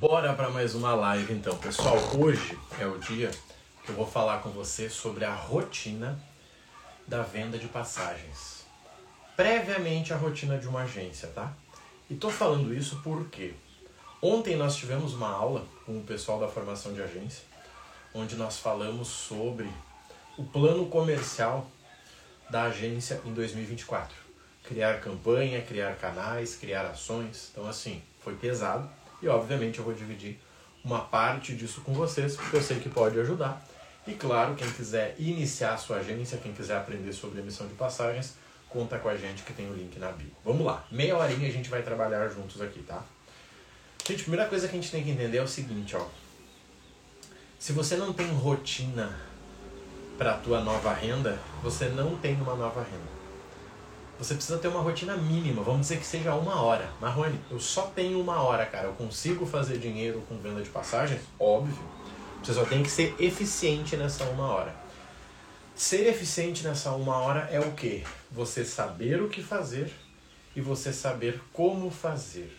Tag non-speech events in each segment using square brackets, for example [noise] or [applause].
Bora para mais uma live então, pessoal. Hoje é o dia que eu vou falar com você sobre a rotina da venda de passagens. Previamente a rotina de uma agência, tá? E tô falando isso porque ontem nós tivemos uma aula com o pessoal da formação de agência, onde nós falamos sobre o plano comercial da agência em 2024. Criar campanha, criar canais, criar ações. Então assim, foi pesado e obviamente eu vou dividir uma parte disso com vocês, porque eu sei que pode ajudar. E claro, quem quiser iniciar a sua agência, quem quiser aprender sobre emissão de passagens, conta com a gente que tem o link na bio. Vamos lá, meia horinha a gente vai trabalhar juntos aqui, tá? Gente, a primeira coisa que a gente tem que entender é o seguinte, ó. Se você não tem rotina para a tua nova renda, você não tem uma nova renda você precisa ter uma rotina mínima, vamos dizer que seja uma hora. Marrone, eu só tenho uma hora, cara. Eu consigo fazer dinheiro com venda de passagens? Óbvio. Você só tem que ser eficiente nessa uma hora. Ser eficiente nessa uma hora é o quê? Você saber o que fazer e você saber como fazer.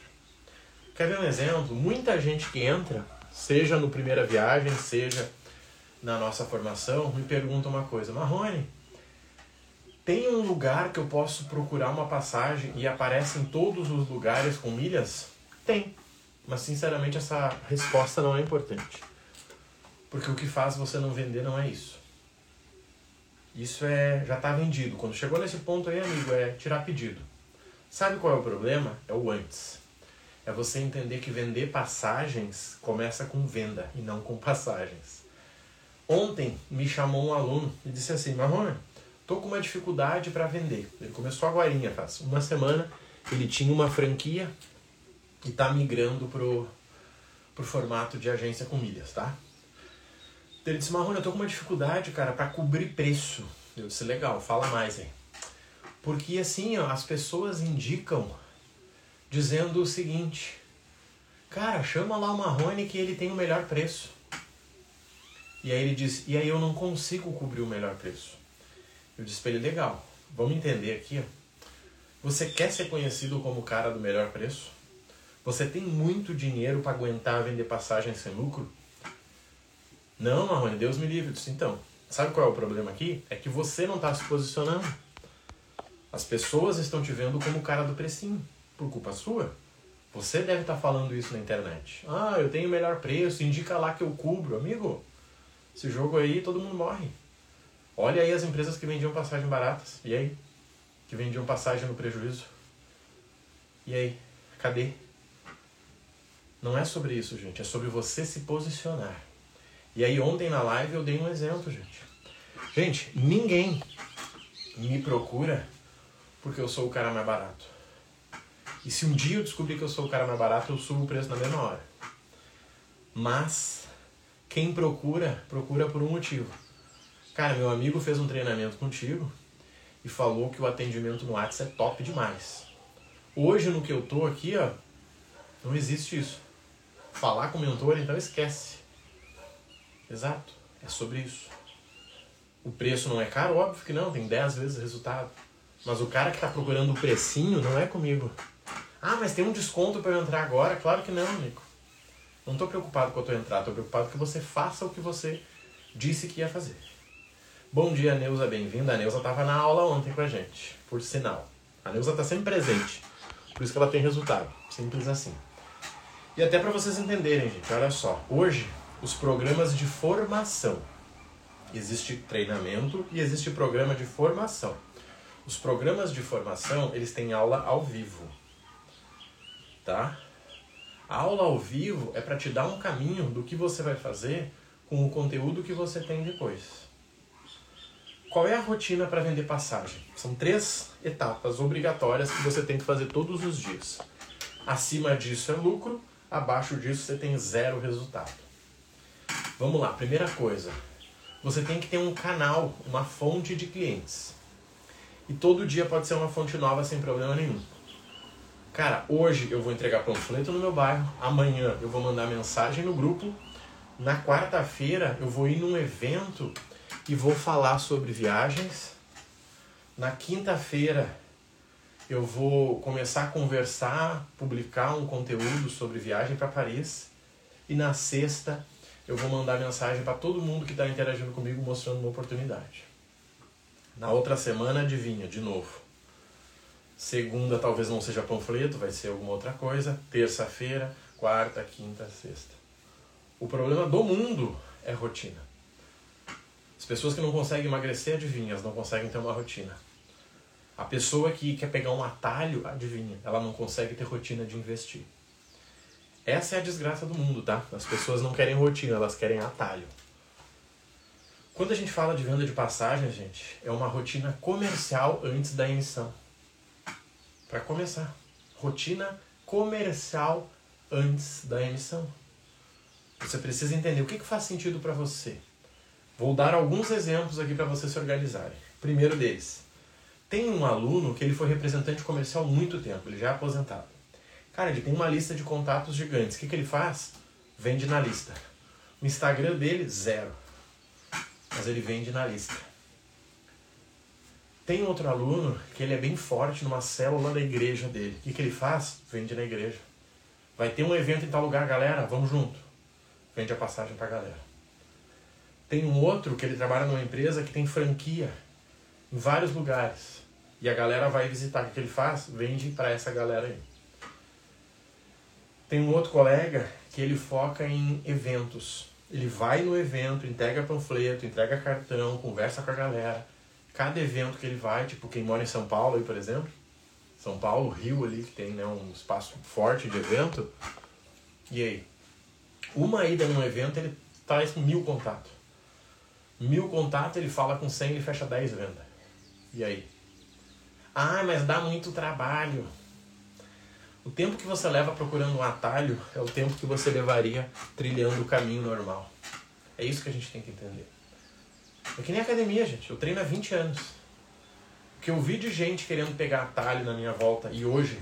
Quer ver um exemplo? Muita gente que entra, seja no primeira viagem, seja na nossa formação, me pergunta uma coisa, Marrone, tem um lugar que eu posso procurar uma passagem e aparece em todos os lugares com milhas? Tem. Mas sinceramente essa resposta não é importante. Porque o que faz você não vender não é isso. Isso é já está vendido. Quando chegou nesse ponto aí, amigo, é tirar pedido. Sabe qual é o problema? É o antes. É você entender que vender passagens começa com venda e não com [laughs] passagens. Ontem me chamou um aluno e disse assim, Marrone, Tô com uma dificuldade para vender. Ele começou agora, faz uma semana. Ele tinha uma franquia e está migrando pro, pro formato de agência com milhas, tá? Ele disse, Marrone, eu tô com uma dificuldade, cara, para cobrir preço. Eu disse, legal, fala mais aí. Porque assim, ó, as pessoas indicam dizendo o seguinte, cara, chama lá o Marrone que ele tem o melhor preço. E aí ele diz, e aí eu não consigo cobrir o melhor preço. Eu disse pra ele, legal, vamos entender aqui. Você quer ser conhecido como o cara do melhor preço? Você tem muito dinheiro para aguentar vender passagem sem lucro? Não, Marrone, Deus me livre. Eu disse, então, sabe qual é o problema aqui? É que você não está se posicionando. As pessoas estão te vendo como o cara do precinho, por culpa sua. Você deve estar tá falando isso na internet. Ah, eu tenho o melhor preço, indica lá que eu cubro. Amigo, esse jogo aí todo mundo morre. Olha aí as empresas que vendiam passagem baratas. E aí? Que vendiam passagem no prejuízo. E aí? Cadê? Não é sobre isso, gente. É sobre você se posicionar. E aí ontem na live eu dei um exemplo, gente. Gente, ninguém me procura porque eu sou o cara mais barato. E se um dia eu descobrir que eu sou o cara mais barato, eu subo o preço na mesma hora. Mas quem procura, procura por um motivo. Cara, meu amigo fez um treinamento contigo e falou que o atendimento no WhatsApp é top demais. Hoje, no que eu tô aqui, ó, não existe isso. Falar com o mentor, então esquece. Exato, é sobre isso. O preço não é caro? Óbvio que não, tem 10 vezes o resultado. Mas o cara que está procurando o precinho não é comigo. Ah, mas tem um desconto para eu entrar agora? Claro que não, Nico. Não estou preocupado com a tua entrada, estou preocupado que você faça o que você disse que ia fazer. Bom dia, Neuza, bem-vinda. A Neuza estava na aula ontem com a gente, por sinal. A Neuza está sempre presente, por isso que ela tem resultado. Simples assim. E até para vocês entenderem, gente, olha só. Hoje, os programas de formação. Existe treinamento e existe programa de formação. Os programas de formação, eles têm aula ao vivo. Tá? A aula ao vivo é para te dar um caminho do que você vai fazer com o conteúdo que você tem depois. Qual é a rotina para vender passagem? São três etapas obrigatórias que você tem que fazer todos os dias. Acima disso é lucro, abaixo disso você tem zero resultado. Vamos lá, primeira coisa. Você tem que ter um canal, uma fonte de clientes. E todo dia pode ser uma fonte nova sem problema nenhum. Cara, hoje eu vou entregar panfleto no meu bairro, amanhã eu vou mandar mensagem no grupo, na quarta-feira eu vou ir num evento e vou falar sobre viagens. Na quinta-feira eu vou começar a conversar, publicar um conteúdo sobre viagem para Paris. E na sexta eu vou mandar mensagem para todo mundo que está interagindo comigo mostrando uma oportunidade. Na outra semana, adivinha, de novo. Segunda talvez não seja panfleto, vai ser alguma outra coisa. Terça-feira, quarta, quinta, sexta. O problema do mundo é rotina. As pessoas que não conseguem emagrecer, adivinha, elas não conseguem ter uma rotina. A pessoa que quer pegar um atalho, adivinha, ela não consegue ter rotina de investir. Essa é a desgraça do mundo, tá? As pessoas não querem rotina, elas querem atalho. Quando a gente fala de venda de passagem, gente, é uma rotina comercial antes da emissão. Para começar, rotina comercial antes da emissão. Você precisa entender o que, que faz sentido para você. Vou dar alguns exemplos aqui para você se organizarem. Primeiro deles, tem um aluno que ele foi representante comercial há muito tempo, ele já é aposentado. Cara, ele tem uma lista de contatos gigantes. O que, que ele faz? Vende na lista. O Instagram dele, zero. Mas ele vende na lista. Tem outro aluno que ele é bem forte numa célula da igreja dele. O que, que ele faz? Vende na igreja. Vai ter um evento em tal lugar, galera, vamos junto. Vende a passagem pra galera. Tem um outro que ele trabalha numa empresa que tem franquia em vários lugares. E a galera vai visitar. O que ele faz? Vende para essa galera aí. Tem um outro colega que ele foca em eventos. Ele vai no evento, entrega panfleto, entrega cartão, conversa com a galera. Cada evento que ele vai, tipo quem mora em São Paulo aí, por exemplo, São Paulo, Rio ali, que tem né, um espaço forte de evento. E aí? Uma ida num evento, ele traz mil contatos. Mil contatos, ele fala com 100 e fecha 10 vendas. E aí? Ah, mas dá muito trabalho. O tempo que você leva procurando um atalho é o tempo que você levaria trilhando o caminho normal. É isso que a gente tem que entender. É que nem academia, gente. Eu treino há 20 anos. O que eu vi de gente querendo pegar atalho na minha volta e hoje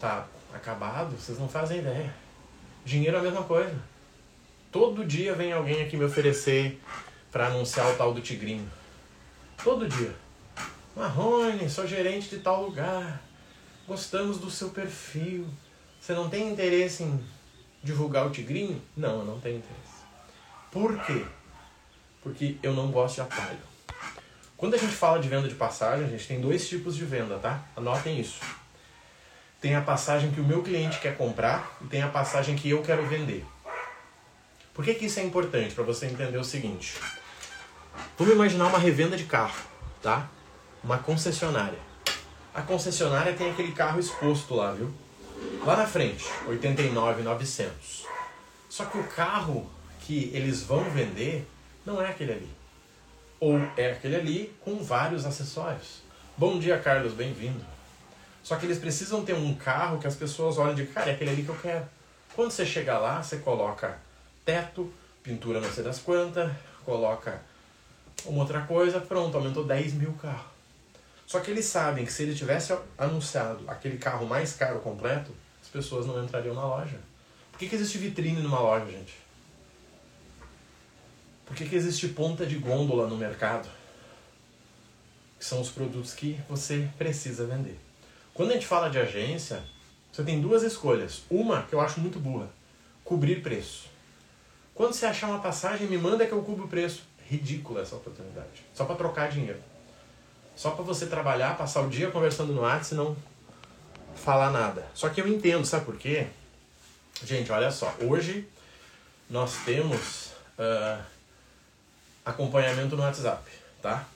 tá acabado, vocês não fazem ideia. Dinheiro é a mesma coisa. Todo dia vem alguém aqui me oferecer para anunciar o tal do tigrinho. Todo dia. Marrone, sou gerente de tal lugar. Gostamos do seu perfil. Você não tem interesse em divulgar o tigrinho? Não, eu não tenho interesse. Por quê? Porque eu não gosto de atalho. Quando a gente fala de venda de passagem, a gente tem dois tipos de venda, tá? Anotem isso. Tem a passagem que o meu cliente quer comprar e tem a passagem que eu quero vender. Por que, que isso é importante? Para você entender o seguinte. Vamos imaginar uma revenda de carro, tá? Uma concessionária. A concessionária tem aquele carro exposto lá, viu? Lá na frente, 89,900. Só que o carro que eles vão vender não é aquele ali. Ou é aquele ali com vários acessórios. Bom dia, Carlos, bem-vindo. Só que eles precisam ter um carro que as pessoas olhem e digam, cara, é aquele ali que eu quero. Quando você chega lá, você coloca teto, pintura não sei das quantas, coloca uma outra coisa, pronto, aumentou 10 mil carros. Só que eles sabem que se ele tivesse anunciado aquele carro mais caro completo, as pessoas não entrariam na loja. Por que, que existe vitrine numa loja, gente? Por que, que existe ponta de gôndola no mercado? Que são os produtos que você precisa vender. Quando a gente fala de agência, você tem duas escolhas. Uma que eu acho muito burra: cobrir preço. Quando você achar uma passagem, me manda que eu cubro o preço ridícula essa oportunidade. Só para trocar dinheiro. Só para você trabalhar, passar o dia conversando no WhatsApp e não falar nada. Só que eu entendo, sabe por quê? Gente, olha só. Hoje nós temos uh, acompanhamento no WhatsApp, tá?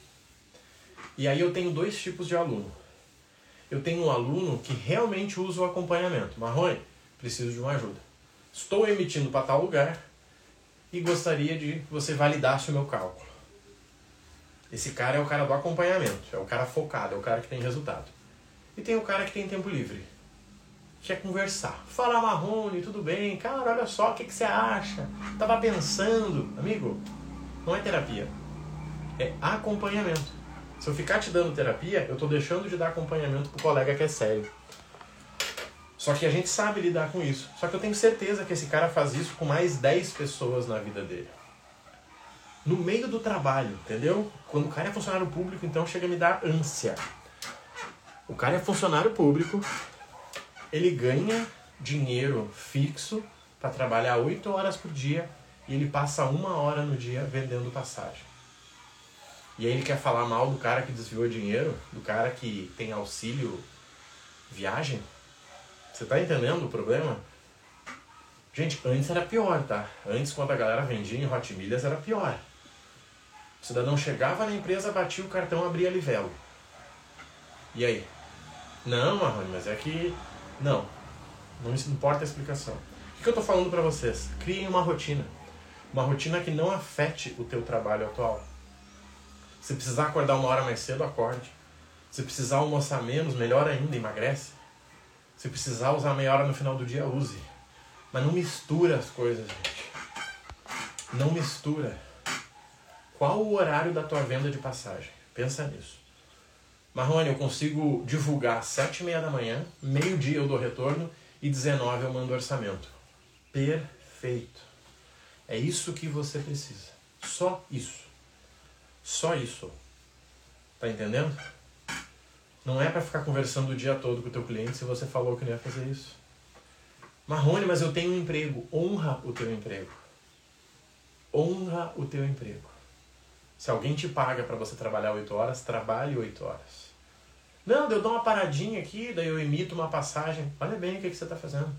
E aí eu tenho dois tipos de aluno. Eu tenho um aluno que realmente usa o acompanhamento. Marrone, preciso de uma ajuda. Estou emitindo para tal lugar, e gostaria de que você validasse o meu cálculo. Esse cara é o cara do acompanhamento, é o cara focado, é o cara que tem resultado. E tem o cara que tem tempo livre, quer conversar. Fala Marrone, tudo bem? Cara, olha só, o que, que você acha? Tava pensando. Amigo, não é terapia, é acompanhamento. Se eu ficar te dando terapia, eu estou deixando de dar acompanhamento pro colega que é sério. Só que a gente sabe lidar com isso. Só que eu tenho certeza que esse cara faz isso com mais 10 pessoas na vida dele. No meio do trabalho, entendeu? Quando o cara é funcionário público, então chega a me dar ânsia. O cara é funcionário público, ele ganha dinheiro fixo para trabalhar 8 horas por dia e ele passa uma hora no dia vendendo passagem. E aí ele quer falar mal do cara que desviou dinheiro, do cara que tem auxílio viagem? Você tá entendendo o problema? Gente, antes era pior, tá? Antes, quando a galera vendia em Hot Milhas, era pior. O cidadão chegava na empresa, batia o cartão, abria livelo. E aí? Não, Marrone, mas é que... Não. Não importa a explicação. O que eu tô falando para vocês? Criem uma rotina. Uma rotina que não afete o teu trabalho atual. Se precisar acordar uma hora mais cedo, acorde. Se precisar almoçar menos, melhor ainda, emagrece. Se precisar usar meia hora no final do dia, use. Mas não mistura as coisas, gente. Não mistura. Qual o horário da tua venda de passagem? Pensa nisso. Marrone, eu consigo divulgar às sete e meia da manhã, meio-dia eu dou retorno e 19 eu mando orçamento. Perfeito. É isso que você precisa. Só isso. Só isso. Tá entendendo? Não é para ficar conversando o dia todo com o teu cliente se você falou que não ia fazer isso. Marrone, mas eu tenho um emprego. Honra o teu emprego. Honra o teu emprego. Se alguém te paga para você trabalhar 8 horas, trabalhe 8 horas. Não, eu dou uma paradinha aqui, daí eu emito uma passagem. Olha bem o que, que você está fazendo.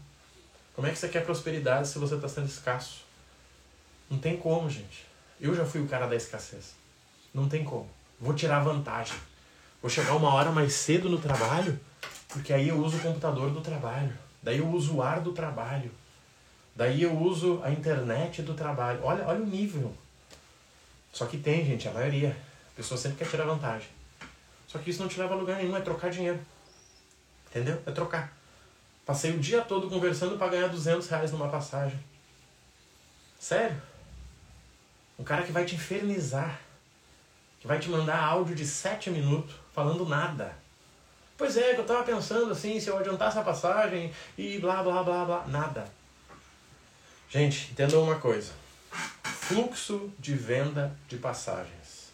Como é que você quer prosperidade se você está sendo escasso? Não tem como, gente. Eu já fui o cara da escassez. Não tem como. Vou tirar vantagem. Vou chegar uma hora mais cedo no trabalho, porque aí eu uso o computador do trabalho. Daí eu uso o ar do trabalho. Daí eu uso a internet do trabalho. Olha, olha o nível. Só que tem, gente, a maioria. A pessoa sempre quer tirar vantagem. Só que isso não te leva a lugar nenhum, é trocar dinheiro. Entendeu? É trocar. Passei o dia todo conversando para ganhar 200 reais numa passagem. Sério? Um cara que vai te infernizar que vai te mandar áudio de 7 minutos falando nada. Pois é, eu tava pensando assim, se eu adiantasse a passagem e blá blá blá blá. Nada. Gente, entendam uma coisa. Fluxo de venda de passagens.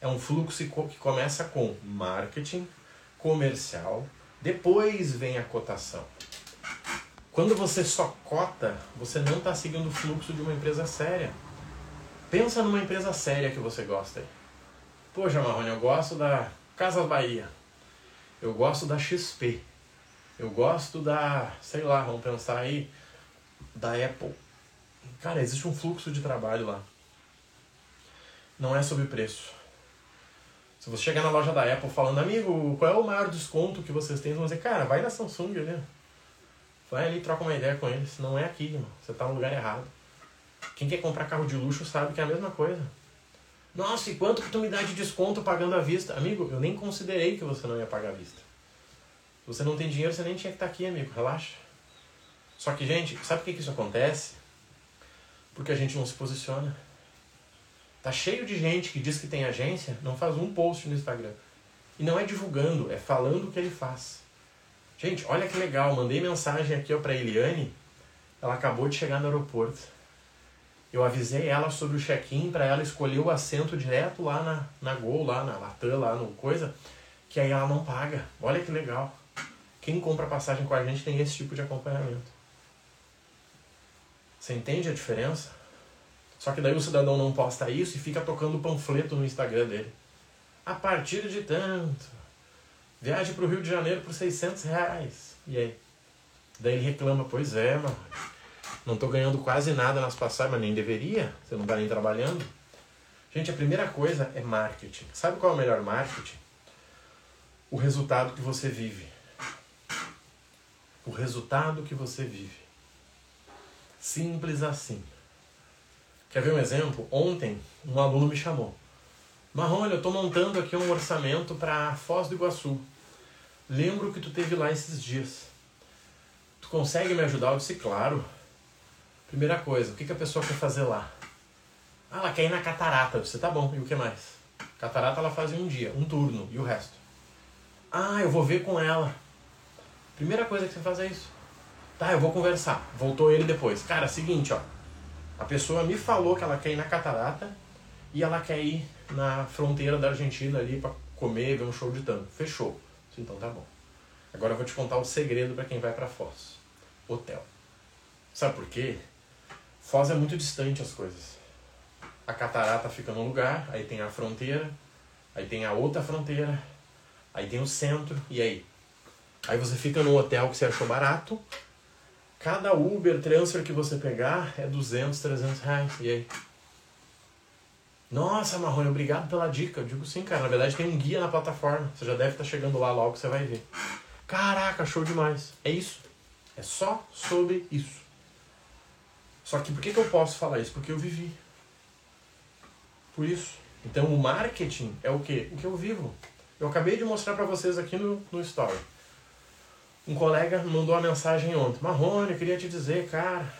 É um fluxo que começa com marketing, comercial, depois vem a cotação. Quando você só cota, você não está seguindo o fluxo de uma empresa séria. Pensa numa empresa séria que você gosta. Poxa, Marrone, eu gosto da Casas Bahia. Eu gosto da XP. Eu gosto da, sei lá, vamos pensar aí, da Apple. Cara, existe um fluxo de trabalho lá. Não é sobre preço. Se você chegar na loja da Apple falando, amigo, qual é o maior desconto que vocês têm? Eles vão dizer, cara, vai na Samsung ali. Vai ali e troca uma ideia com eles. Não é aqui, irmão. Você tá no lugar errado. Quem quer comprar carro de luxo sabe que é a mesma coisa. Nossa, e quanto que tu me dá de desconto pagando à vista? Amigo, eu nem considerei que você não ia pagar à vista. Se você não tem dinheiro, você nem tinha que estar aqui, amigo. Relaxa. Só que, gente, sabe por que, que isso acontece? Porque a gente não se posiciona. Tá cheio de gente que diz que tem agência, não faz um post no Instagram. E não é divulgando, é falando o que ele faz. Gente, olha que legal, mandei mensagem aqui ó, pra Eliane. Ela acabou de chegar no aeroporto. Eu avisei ela sobre o check-in para ela escolher o assento direto lá na, na Gol, lá na Latam, lá no coisa, que aí ela não paga. Olha que legal. Quem compra passagem com a gente tem esse tipo de acompanhamento. Você entende a diferença? Só que daí o cidadão não posta isso e fica tocando panfleto no Instagram dele. A partir de tanto. Viagem para o Rio de Janeiro por 600 reais. E aí? Daí ele reclama, pois é, mano não estou ganhando quase nada nas passagens, mas nem deveria, você não está nem trabalhando. Gente, a primeira coisa é marketing. Sabe qual é o melhor marketing? O resultado que você vive. O resultado que você vive. Simples assim. Quer ver um exemplo? Ontem, um aluno me chamou. Marrone, eu estou montando aqui um orçamento para Foz do Iguaçu. Lembro que tu teve lá esses dias. Tu consegue me ajudar? Eu disse, claro. Primeira coisa, o que, que a pessoa quer fazer lá? Ah, ela quer ir na catarata. Você tá bom, e o que mais? Catarata ela faz em um dia, um turno, e o resto? Ah, eu vou ver com ela. Primeira coisa que você faz é isso. Tá, eu vou conversar. Voltou ele depois. Cara, seguinte, ó. A pessoa me falou que ela quer ir na catarata e ela quer ir na fronteira da Argentina ali para comer, ver um show de tango. Fechou. Então tá bom. Agora eu vou te contar o segredo para quem vai para Foz. Hotel. Sabe por quê? Foz é muito distante as coisas. A catarata fica num lugar, aí tem a fronteira, aí tem a outra fronteira, aí tem o centro, e aí? Aí você fica num hotel que você achou barato, cada Uber, transfer que você pegar é 200, 300 reais, e aí? Nossa, Marrone, obrigado pela dica. Eu digo sim, cara. Na verdade, tem um guia na plataforma. Você já deve estar chegando lá logo, você vai ver. Caraca, show demais. É isso. É só sobre isso. Só que por que, que eu posso falar isso? Porque eu vivi. Por isso. Então, o marketing é o quê? O que eu vivo. Eu acabei de mostrar para vocês aqui no, no Story. Um colega mandou uma mensagem ontem. Marrone, eu queria te dizer, cara,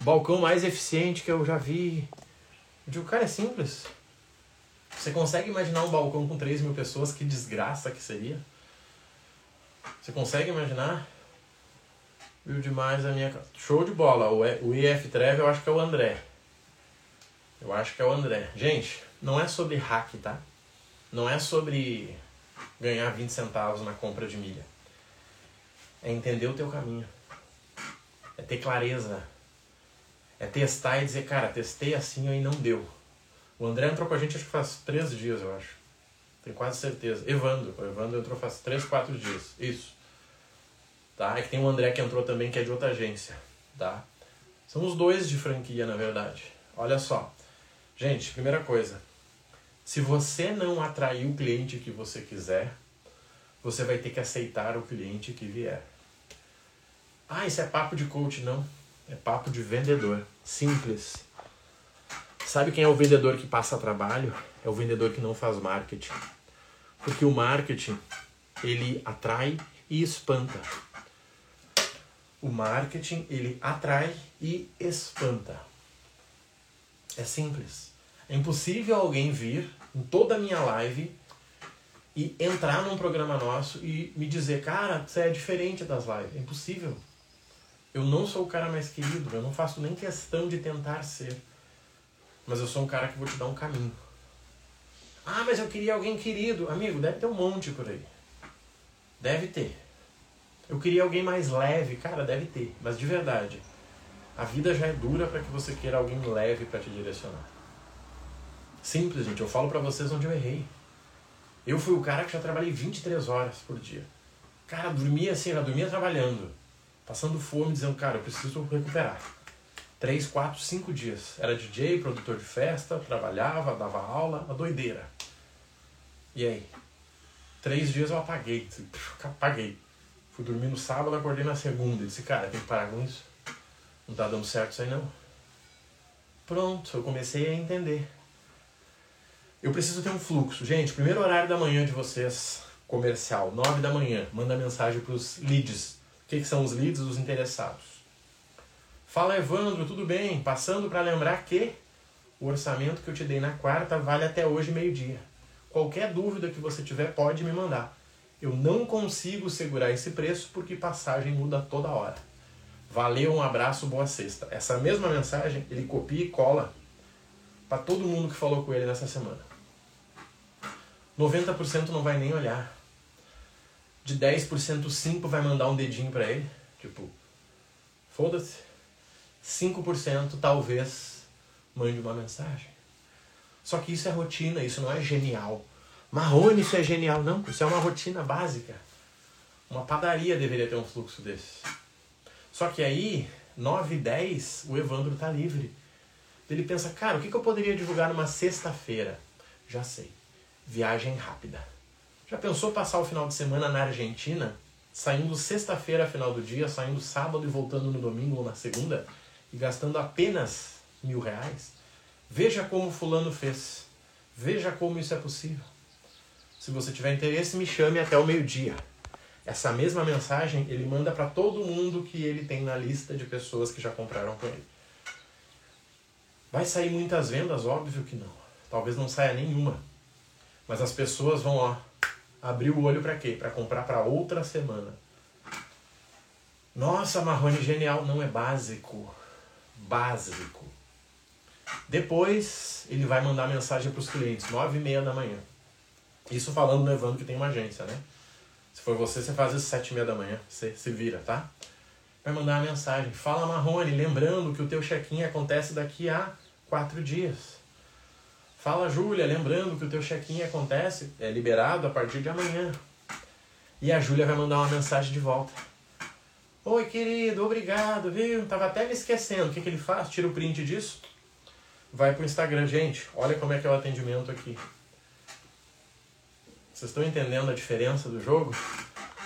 balcão mais eficiente que eu já vi eu digo, cara, é simples. Você consegue imaginar um balcão com 3 mil pessoas? Que desgraça que seria. Você consegue imaginar? Viu demais a minha. Show de bola. O IF Trev eu acho que é o André. Eu acho que é o André. Gente, não é sobre hack, tá? Não é sobre ganhar 20 centavos na compra de milha. É entender o teu caminho. É ter clareza é testar e dizer, cara, testei assim e não deu. O André entrou com a gente acho que faz três dias, eu acho. Tenho quase certeza. Evandro. O Evandro entrou faz três, quatro dias. Isso. Tá? É que tem o André que entrou também, que é de outra agência. Tá? São os dois de franquia, na verdade. Olha só. Gente, primeira coisa. Se você não atrair o cliente que você quiser, você vai ter que aceitar o cliente que vier. Ah, isso é papo de coach, não. É papo de vendedor. Simples. Sabe quem é o vendedor que passa trabalho? É o vendedor que não faz marketing. Porque o marketing, ele atrai e espanta. O marketing, ele atrai e espanta. É simples. É impossível alguém vir em toda a minha live e entrar num programa nosso e me dizer, cara, você é diferente das lives. É impossível. Eu não sou o cara mais querido, eu não faço nem questão de tentar ser. Mas eu sou um cara que vou te dar um caminho. Ah, mas eu queria alguém querido. Amigo, deve ter um monte por aí. Deve ter. Eu queria alguém mais leve. Cara, deve ter. Mas de verdade, a vida já é dura para que você queira alguém leve para te direcionar. Simples, gente. Eu falo para vocês onde eu errei. Eu fui o cara que já trabalhei 23 horas por dia. Cara, dormia assim, já dormia trabalhando passando fome, dizendo, cara, eu preciso recuperar. Três, quatro, cinco dias. Era DJ, produtor de festa, trabalhava, dava aula, uma doideira. E aí? Três dias eu apaguei, apaguei. Fui dormir no sábado, acordei na segunda. Disse, cara, tem que parar com isso. Não tá dando certo isso aí não. Pronto, eu comecei a entender. Eu preciso ter um fluxo. Gente, primeiro horário da manhã de vocês, comercial, nove da manhã, manda mensagem para os leads o que, que são os leads? Os interessados. Fala, Evandro, tudo bem? Passando para lembrar que o orçamento que eu te dei na quarta vale até hoje meio-dia. Qualquer dúvida que você tiver, pode me mandar. Eu não consigo segurar esse preço porque passagem muda toda hora. Valeu, um abraço, boa sexta. Essa mesma mensagem ele copia e cola para todo mundo que falou com ele nessa semana. 90% não vai nem olhar de 10%, 5% vai mandar um dedinho para ele. Tipo, foda-se. 5% talvez mande uma mensagem. Só que isso é rotina, isso não é genial. Marrone, isso é genial. Não, isso é uma rotina básica. Uma padaria deveria ter um fluxo desse. Só que aí, 9 e 10, o Evandro tá livre. Ele pensa, cara, o que, eu poderia divulgar numa sexta-feira? Já sei. Viagem rápida. Já pensou passar o final de semana na Argentina, saindo sexta-feira final do dia, saindo sábado e voltando no domingo ou na segunda, e gastando apenas mil reais? Veja como fulano fez. Veja como isso é possível. Se você tiver interesse, me chame até o meio-dia. Essa mesma mensagem ele manda para todo mundo que ele tem na lista de pessoas que já compraram com ele. Vai sair muitas vendas? Óbvio que não. Talvez não saia nenhuma. Mas as pessoas vão, ó, abrir o olho para quê? Para comprar para outra semana. Nossa, Marrone genial, não é básico. Básico. Depois ele vai mandar mensagem para os clientes, nove e meia da manhã. Isso falando no Evandro que tem uma agência, né? Se for você, você faz isso sete e meia da manhã. Você se vira, tá? vai mandar uma mensagem. Fala Marrone, lembrando que o teu check-in acontece daqui a quatro dias. Fala Júlia, lembrando que o teu check-in acontece, é liberado a partir de amanhã. E a Júlia vai mandar uma mensagem de volta. Oi, querido, obrigado, viu? Tava até me esquecendo. O que, que ele faz? Tira o print disso, vai pro Instagram. Gente, olha como é que é o atendimento aqui. Vocês estão entendendo a diferença do jogo?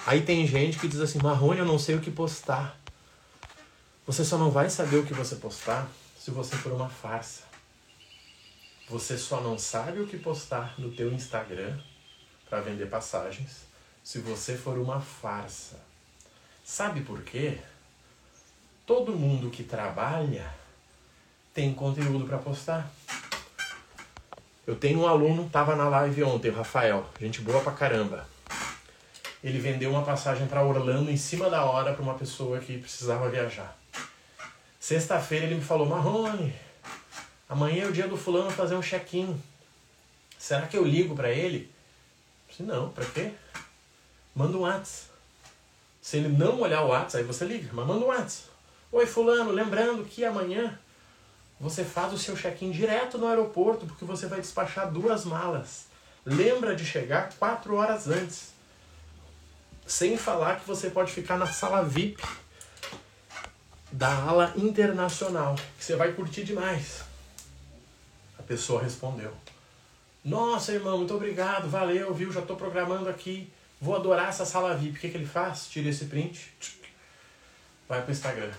Aí tem gente que diz assim, Marrone, eu não sei o que postar. Você só não vai saber o que você postar se você for uma farsa. Você só não sabe o que postar no teu Instagram para vender passagens se você for uma farsa. Sabe por quê? Todo mundo que trabalha tem conteúdo para postar. Eu tenho um aluno, tava na live ontem, o Rafael, gente boa pra caramba. Ele vendeu uma passagem para Orlando em cima da hora para uma pessoa que precisava viajar. Sexta-feira ele me falou: Marrone, amanhã é o dia do fulano fazer um check-in. Será que eu ligo para ele? Disse, não, para quê? Manda um WhatsApp. Se ele não olhar o WhatsApp, aí você liga, mas manda um WhatsApp. Oi, fulano, lembrando que amanhã você faz o seu check-in direto no aeroporto, porque você vai despachar duas malas. Lembra de chegar quatro horas antes. Sem falar que você pode ficar na sala VIP da ala internacional, que você vai curtir demais. A pessoa respondeu: Nossa, irmão, muito obrigado, valeu, viu? Já estou programando aqui. Vou adorar essa sala VIP. O que, que ele faz? Tira esse print, vai para o Instagram.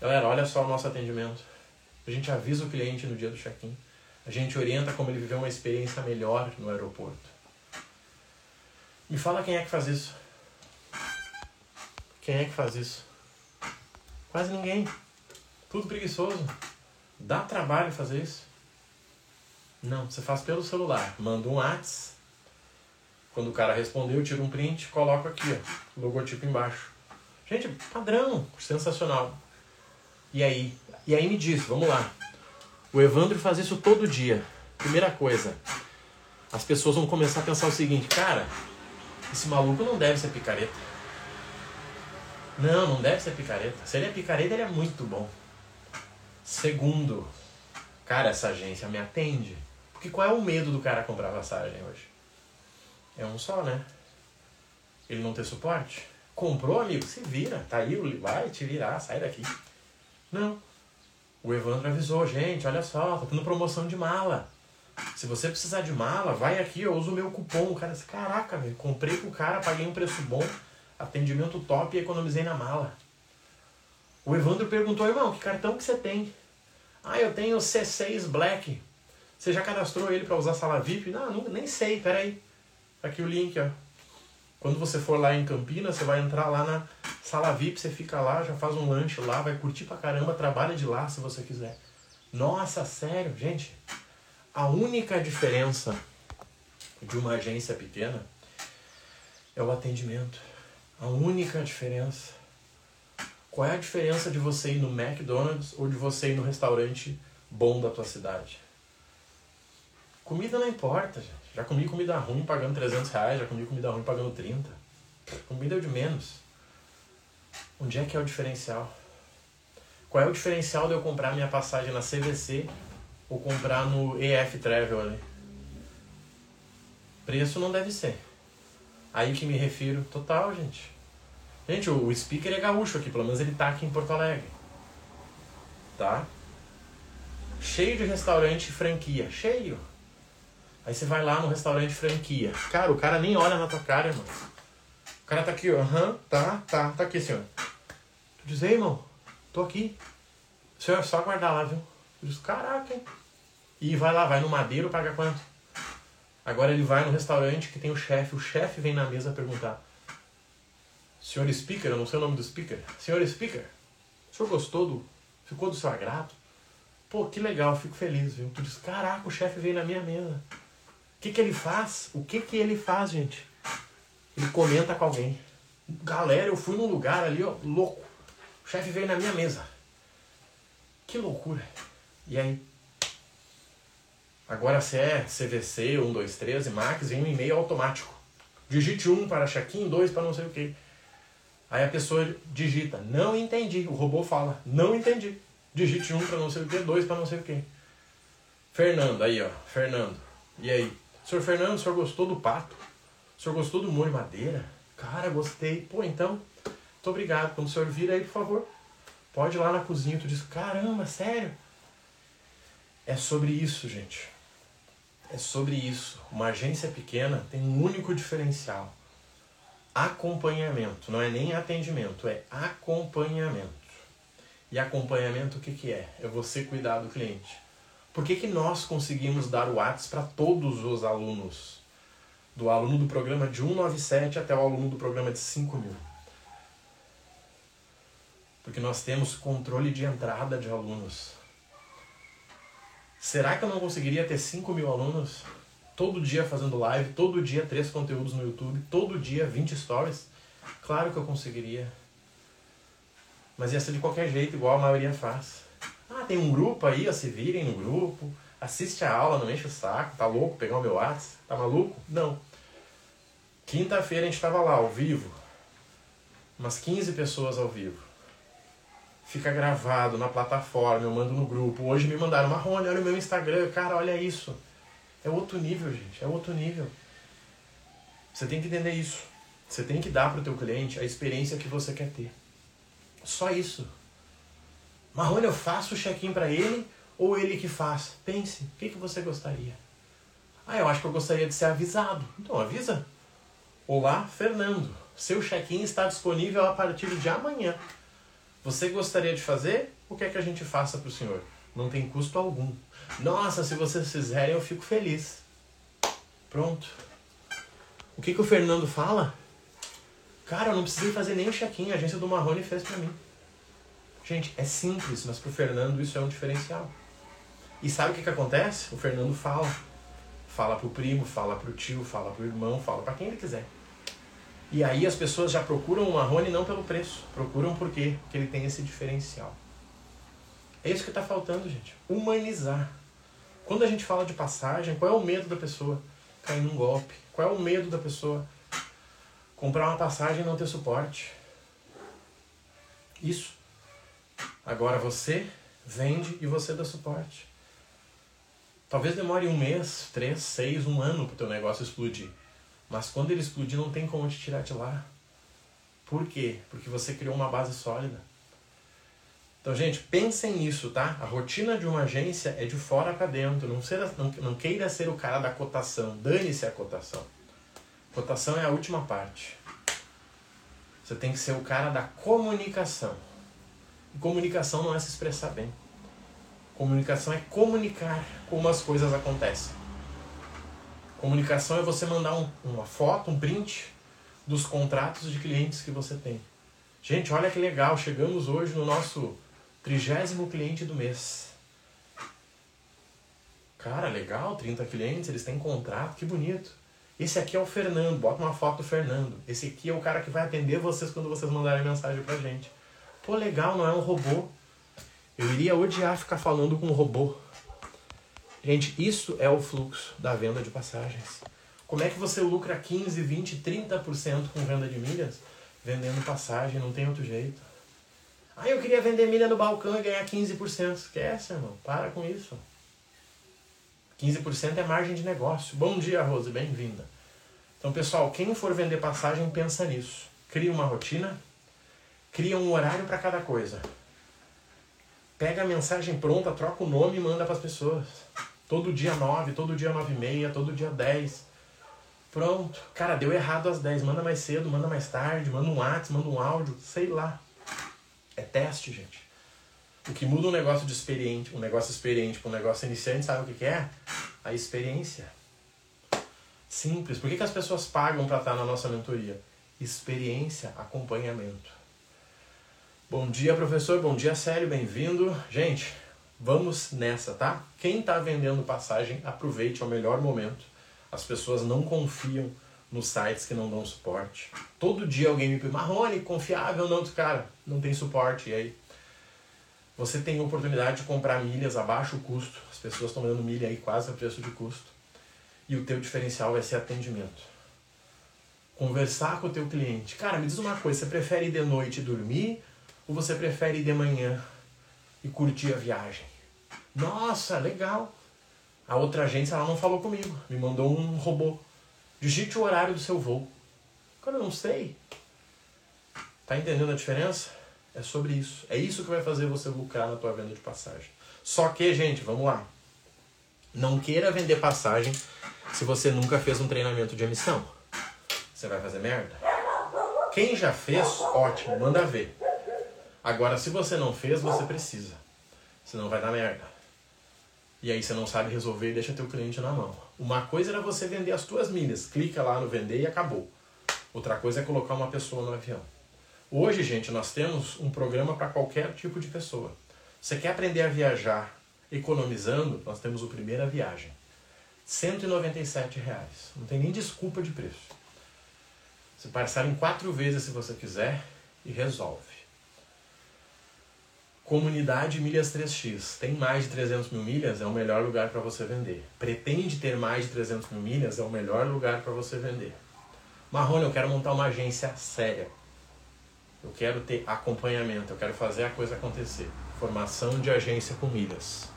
Galera, olha só o nosso atendimento. A gente avisa o cliente no dia do check-in. A gente orienta como ele viver uma experiência melhor no aeroporto. Me fala quem é que faz isso. Quem é que faz isso? Quase ninguém. Tudo preguiçoso. Dá trabalho fazer isso? Não, você faz pelo celular. Manda um WhatsApp. Quando o cara respondeu, tira um print, coloca aqui, ó, logotipo embaixo. Gente, padrão, sensacional. E aí? E aí me diz, vamos lá. O Evandro faz isso todo dia. Primeira coisa, as pessoas vão começar a pensar o seguinte, cara, esse maluco não deve ser picareta. Não, não deve ser picareta. Se ele é picareta, ele é muito bom. Segundo, cara, essa agência me atende. Porque qual é o medo do cara comprar passagem hoje? É um só, né? Ele não ter suporte. Comprou, amigo, se vira. Tá aí, vai te virar, sai daqui. Não. O Evandro avisou, gente, olha só, tá tendo promoção de mala. Se você precisar de mala, vai aqui, eu uso o meu cupom. O cara disse, caraca, velho, comprei com o cara, paguei um preço bom atendimento top e economizei na mala. O Evandro perguntou, irmão, que cartão que você tem? Ah, eu tenho C6 Black. Você já cadastrou ele para usar sala VIP? Não, nem sei, peraí. Tá aqui o link, ó. Quando você for lá em Campinas, você vai entrar lá na sala VIP, você fica lá, já faz um lanche lá, vai curtir pra caramba, trabalha de lá se você quiser. Nossa, sério, gente. A única diferença de uma agência pequena é o atendimento. A única diferença. Qual é a diferença de você ir no McDonald's ou de você ir no restaurante bom da tua cidade? Comida não importa, gente. Já comi comida ruim pagando 300 reais, já comi comida ruim pagando 30. Comida é o de menos. Onde é que é o diferencial? Qual é o diferencial de eu comprar minha passagem na CVC ou comprar no EF Travel ali? Preço não deve ser. Aí que me refiro total, gente. Gente, o, speaker é gaúcho aqui, pelo menos ele tá aqui em Porto Alegre. Tá? Cheio de restaurante franquia. Cheio. Aí você vai lá no restaurante franquia. Cara, o cara nem olha na tua cara, irmão. O cara tá aqui, ó. Aham, tá, tá, tá aqui, senhor. Tu diz, ei, irmão, tô aqui. Senhor, é só aguardar lá, viu? Tu diz, caraca, hein? E vai lá, vai no Madeiro, paga quanto? Agora ele vai no restaurante que tem o chefe. O chefe vem na mesa perguntar: Senhor Speaker, eu não sei o nome do speaker. Senhor Speaker, o senhor gostou do. Ficou do seu agrado? Pô, que legal, fico feliz, viu? Tu diz, caraca, o chefe veio na minha mesa. Que, que ele faz? O que, que ele faz, gente? Ele comenta com alguém. Galera, eu fui num lugar ali, ó, louco. O chefe veio na minha mesa. Que loucura. E aí? Agora se é CVC, 1, 2, 3 e Max, vem um e-mail automático. Digite 1 para check-in, 2 para não sei o quê. Aí a pessoa digita, não entendi. O robô fala, não entendi. Digite um para não sei o que, dois para não sei o que. Fernando, aí ó, Fernando. E aí? Senhor Fernando, o senhor gostou do pato? O senhor gostou do molho madeira? Cara, gostei. Pô, então, muito obrigado. Quando o senhor vir aí, por favor, pode ir lá na cozinha. Tu diz, caramba, sério? É sobre isso, gente. É sobre isso. Uma agência pequena tem um único diferencial: acompanhamento. Não é nem atendimento, é acompanhamento. E acompanhamento o que, que é? É você cuidar do cliente. Por que, que nós conseguimos dar o WhatsApp para todos os alunos? Do aluno do programa de 197 até o aluno do programa de 5 mil. Porque nós temos controle de entrada de alunos. Será que eu não conseguiria ter 5 mil alunos todo dia fazendo live, todo dia três conteúdos no YouTube, todo dia 20 stories? Claro que eu conseguiria. Mas ia ser de qualquer jeito, igual a maioria faz. Ah, tem um grupo aí, ó, se virem no grupo, assiste a aula, não enche o saco, tá louco pegar o meu WhatsApp? Tá maluco? Não. Quinta-feira a gente tava lá, ao vivo. Umas 15 pessoas ao vivo fica gravado na plataforma, eu mando no grupo. Hoje me mandaram, Marrone, olha o meu Instagram, cara, olha isso. É outro nível, gente, é outro nível. Você tem que entender isso. Você tem que dar para o teu cliente a experiência que você quer ter. Só isso. Marrone, eu faço o check-in para ele ou ele que faz? Pense, o que, que você gostaria? Ah, eu acho que eu gostaria de ser avisado. Então avisa. Olá, Fernando. Seu check-in está disponível a partir de amanhã. Você gostaria de fazer? O que é que a gente faça para o senhor? Não tem custo algum. Nossa, se vocês fizerem, eu fico feliz. Pronto. O que, que o Fernando fala? Cara, eu não precisei fazer nem o check-in, a agência do Marrone fez para mim. Gente, é simples, mas pro Fernando isso é um diferencial. E sabe o que, que acontece? O Fernando fala. Fala pro primo, fala pro tio, fala pro irmão, fala para quem ele quiser. E aí as pessoas já procuram o Marrone não pelo preço, procuram por quê? Porque ele tem esse diferencial. É isso que está faltando, gente. Humanizar. Quando a gente fala de passagem, qual é o medo da pessoa? Cair num golpe. Qual é o medo da pessoa? Comprar uma passagem e não ter suporte. Isso. Agora você vende e você dá suporte. Talvez demore um mês, três, seis, um ano para o teu negócio explodir. Mas quando ele explodir, não tem como te tirar de lá. Por quê? Porque você criou uma base sólida. Então, gente, pensem nisso, tá? A rotina de uma agência é de fora para dentro. Não, ser, não, não queira ser o cara da cotação. Dane-se a cotação. Cotação é a última parte. Você tem que ser o cara da comunicação. E comunicação não é se expressar bem. Comunicação é comunicar como as coisas acontecem. Comunicação é você mandar um, uma foto, um print dos contratos de clientes que você tem. Gente, olha que legal, chegamos hoje no nosso trigésimo cliente do mês. Cara, legal, 30 clientes, eles têm contrato, que bonito. Esse aqui é o Fernando, bota uma foto do Fernando. Esse aqui é o cara que vai atender vocês quando vocês mandarem mensagem pra gente. Pô, legal, não é um robô. Eu iria odiar ficar falando com um robô. Gente, isso é o fluxo da venda de passagens. Como é que você lucra 15, 20, 30% com venda de milhas? Vendendo passagem, não tem outro jeito. Ah, eu queria vender milha no balcão e ganhar 15%. Esquece, irmão. Para com isso. 15% é margem de negócio. Bom dia, Rose. Bem-vinda. Então, pessoal, quem for vender passagem, pensa nisso. Cria uma rotina, cria um horário para cada coisa. Pega a mensagem pronta, troca o nome e manda para as pessoas. Todo dia 9, todo dia 9 e meia, todo dia 10. Pronto. Cara, deu errado às 10. Manda mais cedo, manda mais tarde, manda um WhatsApp, manda um áudio, sei lá. É teste, gente. O que muda um negócio de experiente, um negócio experiente para um negócio iniciante, sabe o que, é? A experiência. Simples. Por que, que as pessoas pagam para estar na nossa mentoria? Experiência, acompanhamento. Bom dia, professor. Bom dia, Célio. Bem-vindo. Gente, Vamos nessa, tá? Quem está vendendo passagem, aproveite, o melhor momento. As pessoas não confiam nos sites que não dão suporte. Todo dia alguém me pergunta, Marrone, confiável não? Cara, não tem suporte. E aí? Você tem oportunidade de comprar milhas abaixo o custo. As pessoas estão dando milha aí quase a preço de custo. E o teu diferencial vai ser atendimento. conversar com o teu cliente. Cara, me diz uma coisa, você prefere ir de noite e dormir ou você prefere ir de manhã e curtir a viagem? Nossa, legal. A outra agência ela não falou comigo, me mandou um robô. Digite o horário do seu voo. Cara, eu não sei. Tá entendendo a diferença? É sobre isso. É isso que vai fazer você lucrar na tua venda de passagem. Só que, gente, vamos lá. Não queira vender passagem se você nunca fez um treinamento de emissão. Você vai fazer merda? Quem já fez, ótimo, manda ver. Agora, se você não fez, você precisa. Senão vai dar merda. E aí você não sabe resolver e deixa teu cliente na mão. Uma coisa era você vender as tuas milhas. Clica lá no vender e acabou. Outra coisa é colocar uma pessoa no avião. Hoje, gente, nós temos um programa para qualquer tipo de pessoa. Você quer aprender a viajar economizando? Nós temos o Primeira Viagem. 197 reais. Não tem nem desculpa de preço. Você parcela em quatro vezes se você quiser e resolve. Comunidade Milhas 3x. Tem mais de 300 mil milhas? É o melhor lugar para você vender. Pretende ter mais de 300 mil milhas? É o melhor lugar para você vender. Marrone, eu quero montar uma agência séria. Eu quero ter acompanhamento, eu quero fazer a coisa acontecer. Formação de agência com milhas.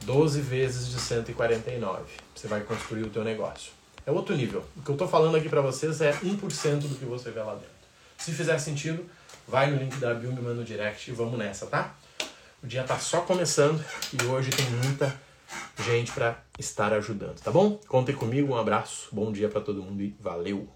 12 vezes de 149. Você vai construir o teu negócio. É outro nível. O que eu estou falando aqui para vocês é 1% do que você vê lá dentro. Se fizer sentido, vai no link da bio, me manda no direct e vamos nessa, tá? O dia tá só começando e hoje tem muita gente para estar ajudando, tá bom? Contem comigo, um abraço, bom dia para todo mundo e valeu!